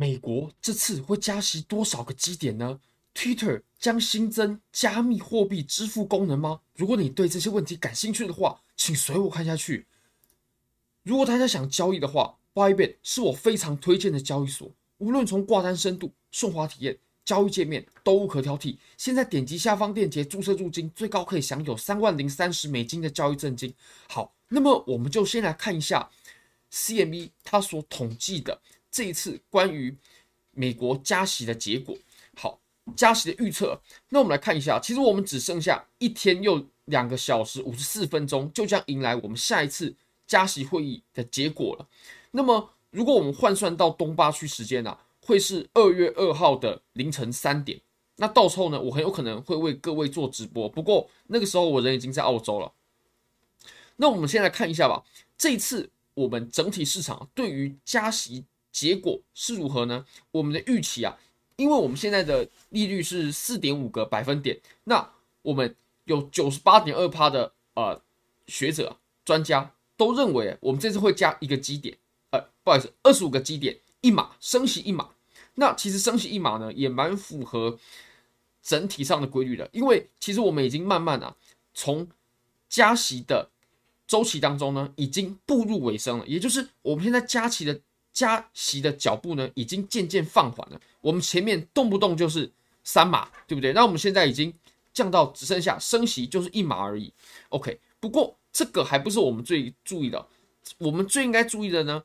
美国这次会加息多少个基点呢？Twitter 将新增加密货币支付功能吗？如果你对这些问题感兴趣的话，请随我看下去。如果大家想交易的话，Bybit 是我非常推荐的交易所，无论从挂单深度、顺滑体验、交易界面都无可挑剔。现在点击下方链接注册入金，最高可以享有三万零三十美金的交易赠金。好，那么我们就先来看一下 CME 它所统计的。这一次关于美国加息的结果，好，加息的预测，那我们来看一下，其实我们只剩下一天又两个小时五十四分钟，就将迎来我们下一次加息会议的结果了。那么，如果我们换算到东八区时间呢、啊，会是二月二号的凌晨三点。那到时候呢，我很有可能会为各位做直播，不过那个时候我人已经在澳洲了。那我们先来看一下吧，这一次我们整体市场对于加息。结果是如何呢？我们的预期啊，因为我们现在的利率是四点五个百分点，那我们有九十八点二趴的呃学者专家都认为，我们这次会加一个基点，呃，不好意思，二十五个基点一码升息一码。那其实升息一码呢，也蛮符合整体上的规律的，因为其实我们已经慢慢啊从加息的周期当中呢，已经步入尾声了，也就是我们现在加息的。加息的脚步呢，已经渐渐放缓了。我们前面动不动就是三码，对不对？那我们现在已经降到只剩下升息就是一码而已。OK，不过这个还不是我们最注意的，我们最应该注意的呢，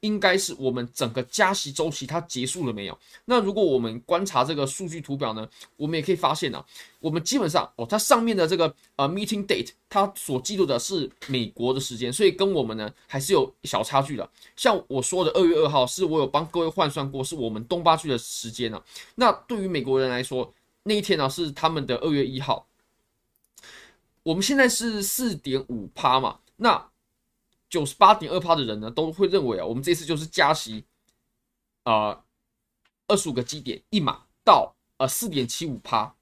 应该是我们整个加息周期它结束了没有？那如果我们观察这个数据图表呢，我们也可以发现啊，我们基本上哦，它上面的这个呃 meeting date，它所记录的是美国的时间，所以跟我们呢还是有小差距的。像我说的二月二号，是我有帮各位换算过，是我们东八区的时间啊。那对于美国人来说，那一天呢是他们的二月一号。我们现在是四点五趴嘛，那。九十八点二趴的人呢，都会认为啊，我们这次就是加息，呃，二十五个基点一码到呃四点七五趴。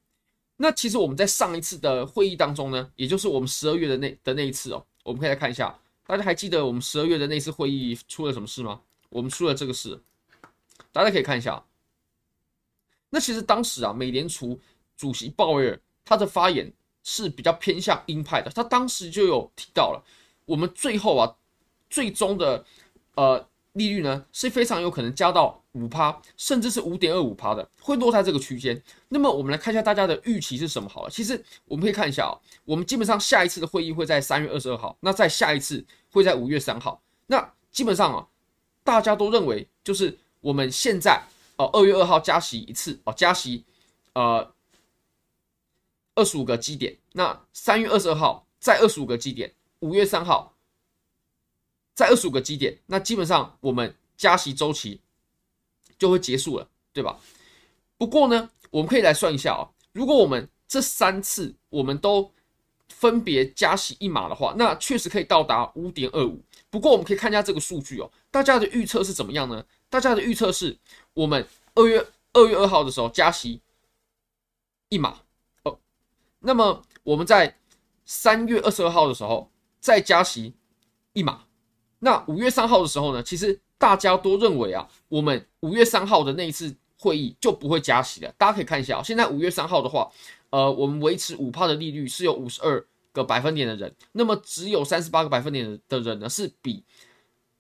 那其实我们在上一次的会议当中呢，也就是我们十二月的那的那一次哦，我们可以来看一下，大家还记得我们十二月的那次会议出了什么事吗？我们出了这个事，大家可以看一下。那其实当时啊，美联储主席鲍威尔他的发言是比较偏向鹰派的，他当时就有提到了。我们最后啊，最终的呃利率呢是非常有可能加到五趴，甚至是五点二五趴的，会落在这个区间。那么我们来看一下大家的预期是什么好了。其实我们可以看一下啊，我们基本上下一次的会议会在三月二十二号，那再下一次会在五月三号。那基本上啊，大家都认为就是我们现在呃二月二号加息一次哦，加息呃二十五个基点，那三月二十二号再二十五个基点。五月三号，在二十五个基点，那基本上我们加息周期就会结束了，对吧？不过呢，我们可以来算一下啊，如果我们这三次我们都分别加息一码的话，那确实可以到达五点二五。不过我们可以看一下这个数据哦，大家的预测是怎么样呢？大家的预测是我们二月二月二号的时候加息一码哦，那么我们在三月二十二号的时候。再加息一码，那五月三号的时候呢，其实大家都认为啊，我们五月三号的那一次会议就不会加息了。大家可以看一下啊，现在五月三号的话，呃，我们维持五帕的利率是有五十二个百分点的人，那么只有三十八个百分点的人呢，是比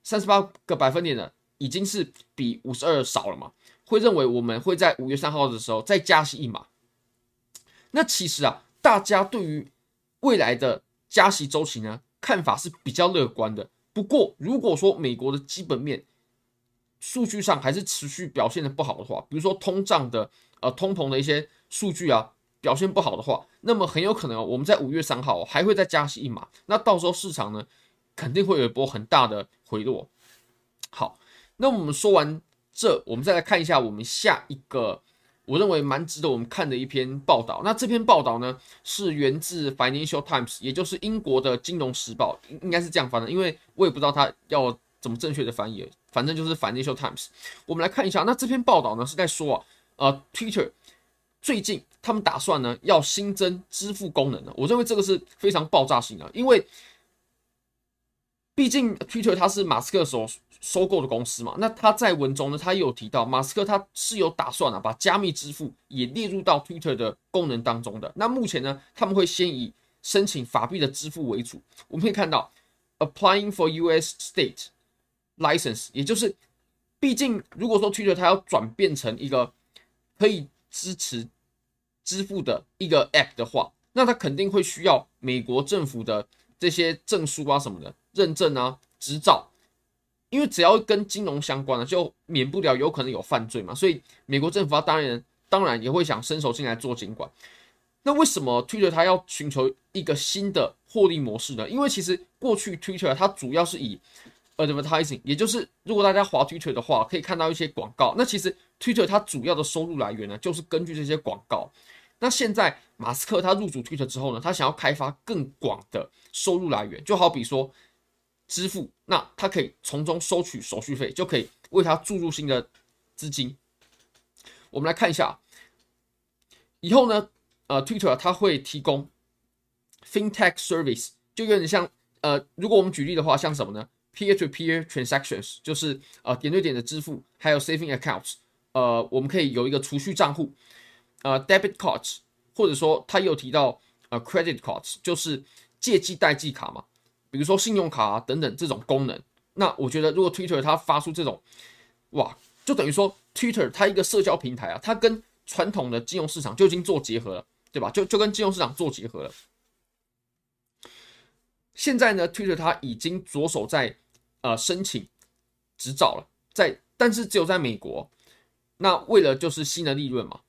三十八个百分点的已经是比五十二少了嘛？会认为我们会在五月三号的时候再加息一码。那其实啊，大家对于未来的加息周期呢，看法是比较乐观的。不过，如果说美国的基本面数据上还是持续表现的不好的话，比如说通胀的呃通膨的一些数据啊表现不好的话，那么很有可能我们在五月三号还会再加息一码。那到时候市场呢肯定会有一波很大的回落。好，那我们说完这，我们再来看一下我们下一个。我认为蛮值得我们看的一篇报道。那这篇报道呢，是源自 Financial Times，也就是英国的金融时报，应该是这样翻的，因为我也不知道它要怎么正确的翻译，反正就是 Financial Times。我们来看一下，那这篇报道呢是在说啊，呃，Twitter 最近他们打算呢要新增支付功能的，我认为这个是非常爆炸性的，因为毕竟 Twitter 它是马斯克所收购的公司嘛。那他在文中呢，他也有提到，马斯克他是有打算啊，把加密支付也列入到 Twitter 的功能当中的。那目前呢，他们会先以申请法币的支付为主。我们可以看到，applying for US state license，也就是，毕竟如果说 Twitter 它要转变成一个可以支持支付的一个 app 的话，那它肯定会需要美国政府的这些证书啊什么的认证啊。执照，因为只要跟金融相关的，就免不了有可能有犯罪嘛，所以美国政府当然当然也会想伸手进来做监管。那为什么 Twitter 它要寻求一个新的获利模式呢？因为其实过去 Twitter 它主要是以 advertising，也就是如果大家滑 Twitter 的话，可以看到一些广告。那其实 Twitter 它主要的收入来源呢，就是根据这些广告。那现在马斯克他入主 Twitter 之后呢，他想要开发更广的收入来源，就好比说。支付，那他可以从中收取手续费，就可以为他注入新的资金。我们来看一下，以后呢，呃，Twitter 它会提供 FinTech Service，就有点像，呃，如果我们举例的话，像什么呢？Peer-to-peer transactions，就是呃点对点的支付，还有 Saving Accounts，呃，我们可以有一个储蓄账户，呃，Debit Cards，或者说他又提到呃 Credit Cards，就是借记代记卡嘛。比如说信用卡啊等等这种功能，那我觉得如果 Twitter 它发出这种，哇，就等于说 Twitter 它一个社交平台啊，它跟传统的金融市场就已经做结合了，对吧？就就跟金融市场做结合了。现在呢，Twitter 它已经着手在呃申请执照了，在但是只有在美国，那为了就是新的利润嘛。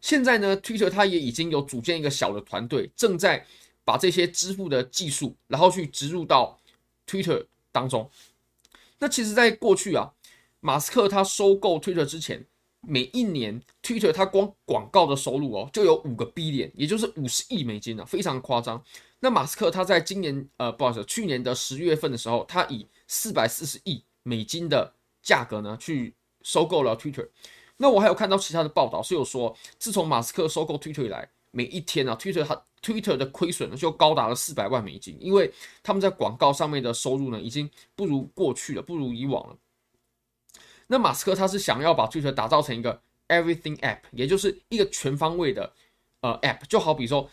现在呢，Twitter 它也已经有组建一个小的团队，正在。把这些支付的技术，然后去植入到 Twitter 当中。那其实，在过去啊，马斯克他收购 Twitter 之前，每一年 Twitter 它光广告的收入哦，就有五个 billion，也就是五十亿美金啊，非常夸张。那马斯克他在今年呃，不好意思，去年的十月份的时候，他以四百四十亿美金的价格呢，去收购了 Twitter。那我还有看到其他的报道是有说，自从马斯克收购 Twitter 以来，每一天啊，Twitter 它 Twitter 的亏损呢就高达了四百万美金，因为他们在广告上面的收入呢已经不如过去了，不如以往了。那马斯克他是想要把 Twitter 打造成一个 Everything App，也就是一个全方位的呃 App，就好比说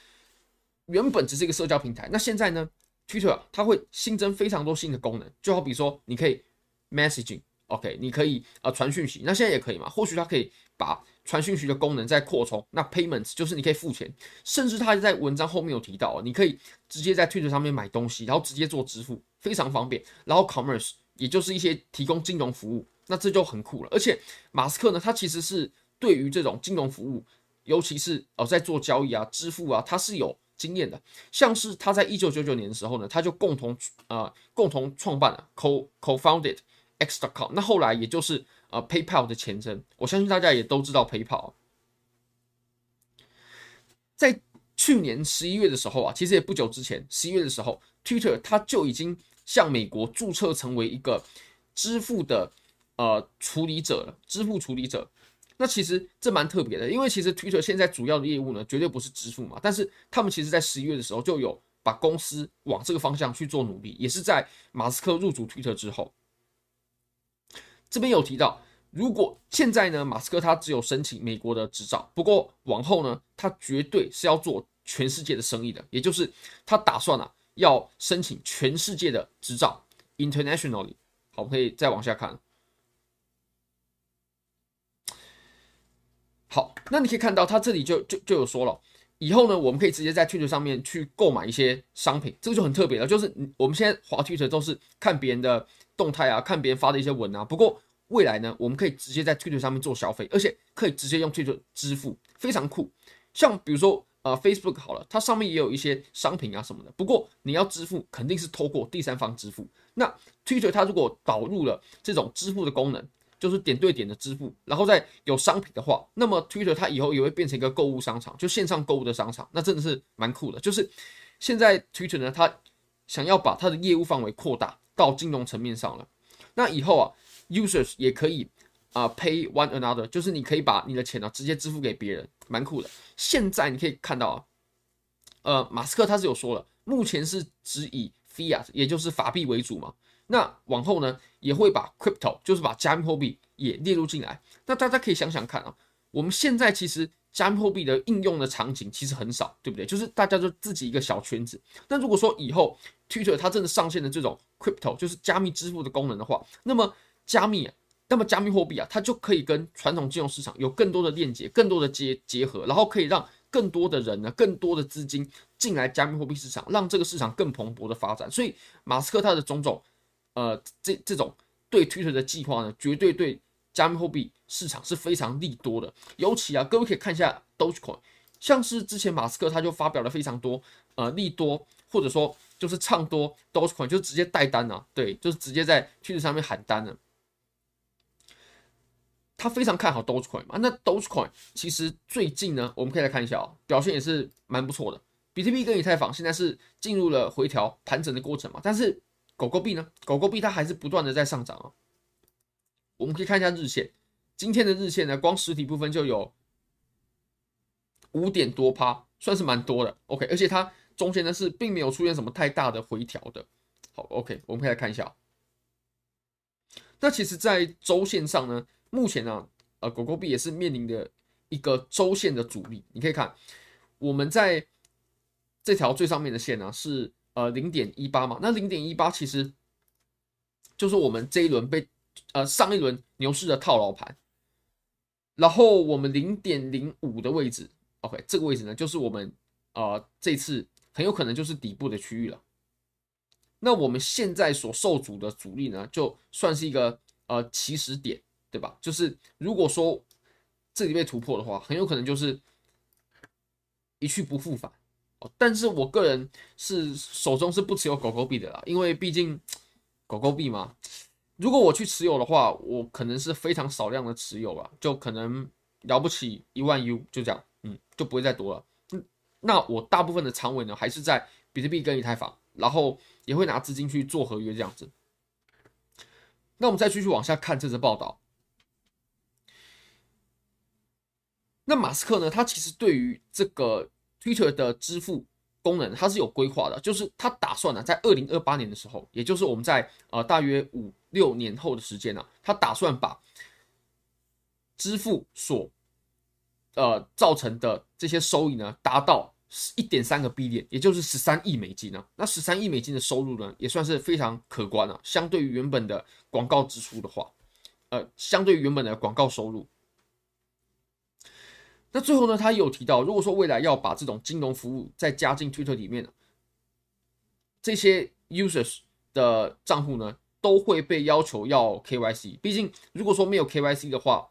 原本只是一个社交平台，那现在呢 Twitter 它会新增非常多新的功能，就好比说你可以 Messaging OK，你可以呃传讯息，那现在也可以嘛？或许它可以把传讯息的功能再扩充，那 payments 就是你可以付钱，甚至他在文章后面有提到，你可以直接在 Twitter 上面买东西，然后直接做支付，非常方便。然后 commerce 也就是一些提供金融服务，那这就很酷了。而且马斯克呢，他其实是对于这种金融服务，尤其是呃在做交易啊、支付啊，他是有经验的。像是他在一九九九年的时候呢，他就共同、呃、共同创办了 co co-founded X.com，那后来也就是。啊，PayPal 的前身，我相信大家也都知道 PayPal。在去年十一月的时候啊，其实也不久之前，十一月的时候，Twitter 它就已经向美国注册成为一个支付的呃处理者了，支付处理者。那其实这蛮特别的，因为其实 Twitter 现在主要的业务呢，绝对不是支付嘛，但是他们其实在十一月的时候就有把公司往这个方向去做努力，也是在马斯克入主 Twitter 之后。这边有提到，如果现在呢，马斯克他只有申请美国的执照，不过往后呢，他绝对是要做全世界的生意的，也就是他打算啊，要申请全世界的执照，internationally。好，我们可以再往下看。好，那你可以看到他这里就就就有说了，以后呢，我们可以直接在 Twitter 上面去购买一些商品，这个就很特别了，就是我们现在滑 Twitter 都是看别人的。动态啊，看别人发的一些文啊。不过未来呢，我们可以直接在 Twitter 上面做消费，而且可以直接用 Twitter 支付，非常酷。像比如说呃 Facebook 好了，它上面也有一些商品啊什么的。不过你要支付，肯定是透过第三方支付。那 Twitter 它如果导入了这种支付的功能，就是点对点的支付，然后再有商品的话，那么 Twitter 它以后也会变成一个购物商场，就线上购物的商场。那真的是蛮酷的。就是现在 Twitter 呢，它想要把它的业务范围扩大。到金融层面上了，那以后啊，users 也可以啊、pay one another，就是你可以把你的钱呢、直接支付给别人，蛮酷的。现在你可以看到啊，呃，马斯克他是有说了，目前是只以 fiat，也就是法币为主嘛。那往后呢，也会把 crypto，就是把加密货币也列入进来。那大家可以想想看啊，我们现在其实加密货币的应用的场景其实很少，对不对？就是大家就自己一个小圈子。那如果说以后 Twitter 它真的上线了这种 crypto，就是加密支付的功能的话，那么加密，那么加密货币啊，它就可以跟传统金融市场有更多的链接，更多的结结合，然后可以让更多的人呢，更多的资金进来加密货币市场，让这个市场更蓬勃的发展。所以马斯克他的种种。呃，这这种对 Twitter 的计划呢，绝对对加密货币市场是非常利多的。尤其啊，各位可以看一下 Dogecoin，像是之前马斯克他就发表了非常多呃利多，或者说就是唱多 Dogecoin，就直接带单啊，对，就是直接在趋势上面喊单了。他非常看好 Dogecoin 嘛，那 Dogecoin 其实最近呢，我们可以来看一下哦，表现也是蛮不错的。比特币跟以太坊现在是进入了回调盘整的过程嘛，但是。狗狗币呢？狗狗币它还是不断的在上涨啊。我们可以看一下日线，今天的日线呢，光实体部分就有五点多趴，算是蛮多的。OK，而且它中间呢是并没有出现什么太大的回调的。好，OK，我们可以来看一下。那其实，在周线上呢，目前呢，呃，狗狗币也是面临的一个周线的阻力。你可以看，我们在这条最上面的线呢是。呃，零点一八嘛，那零点一八其实就是我们这一轮被呃上一轮牛市的套牢盘，然后我们零点零五的位置，OK，这个位置呢就是我们呃这次很有可能就是底部的区域了。那我们现在所受阻的阻力呢，就算是一个呃起始点，对吧？就是如果说这里被突破的话，很有可能就是一去不复返。但是我个人是手中是不持有狗狗币的啦，因为毕竟狗狗币嘛，如果我去持有的话，我可能是非常少量的持有吧，就可能了不起一万 U 就这样，嗯，就不会再多了。那我大部分的仓位呢，还是在比特币跟以太坊，然后也会拿资金去做合约这样子。那我们再继续往下看这则报道。那马斯克呢，他其实对于这个。Twitter 的支付功能，它是有规划的，就是他打算呢，在二零二八年的时候，也就是我们在呃大约五六年后的时间呢，他打算把支付所呃造成的这些收益呢，达到一点三个 B 点也就是十三亿美金呢。那十三亿美金的收入呢，也算是非常可观了。相对于原本的广告支出的话，呃，相对于原本的广告收入。那最后呢，他有提到，如果说未来要把这种金融服务再加进 Twitter 里面，这些 users 的账户呢，都会被要求要 KYC。毕竟，如果说没有 KYC 的话，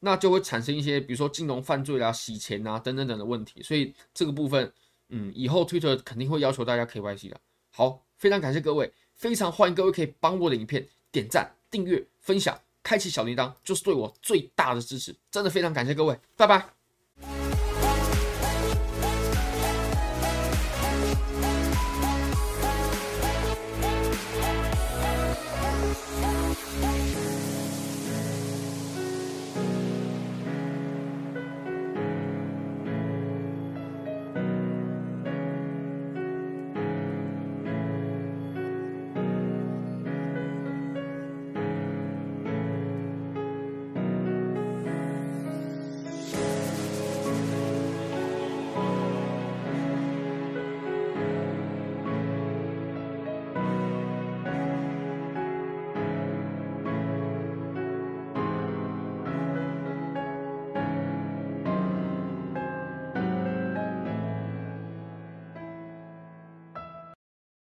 那就会产生一些，比如说金融犯罪啊、洗钱啊等等等的问题。所以这个部分，嗯，以后 Twitter 肯定会要求大家 KYC 的。好，非常感谢各位，非常欢迎各位可以帮我的影片点赞、订阅、分享。开启小铃铛就是对我最大的支持，真的非常感谢各位，拜拜。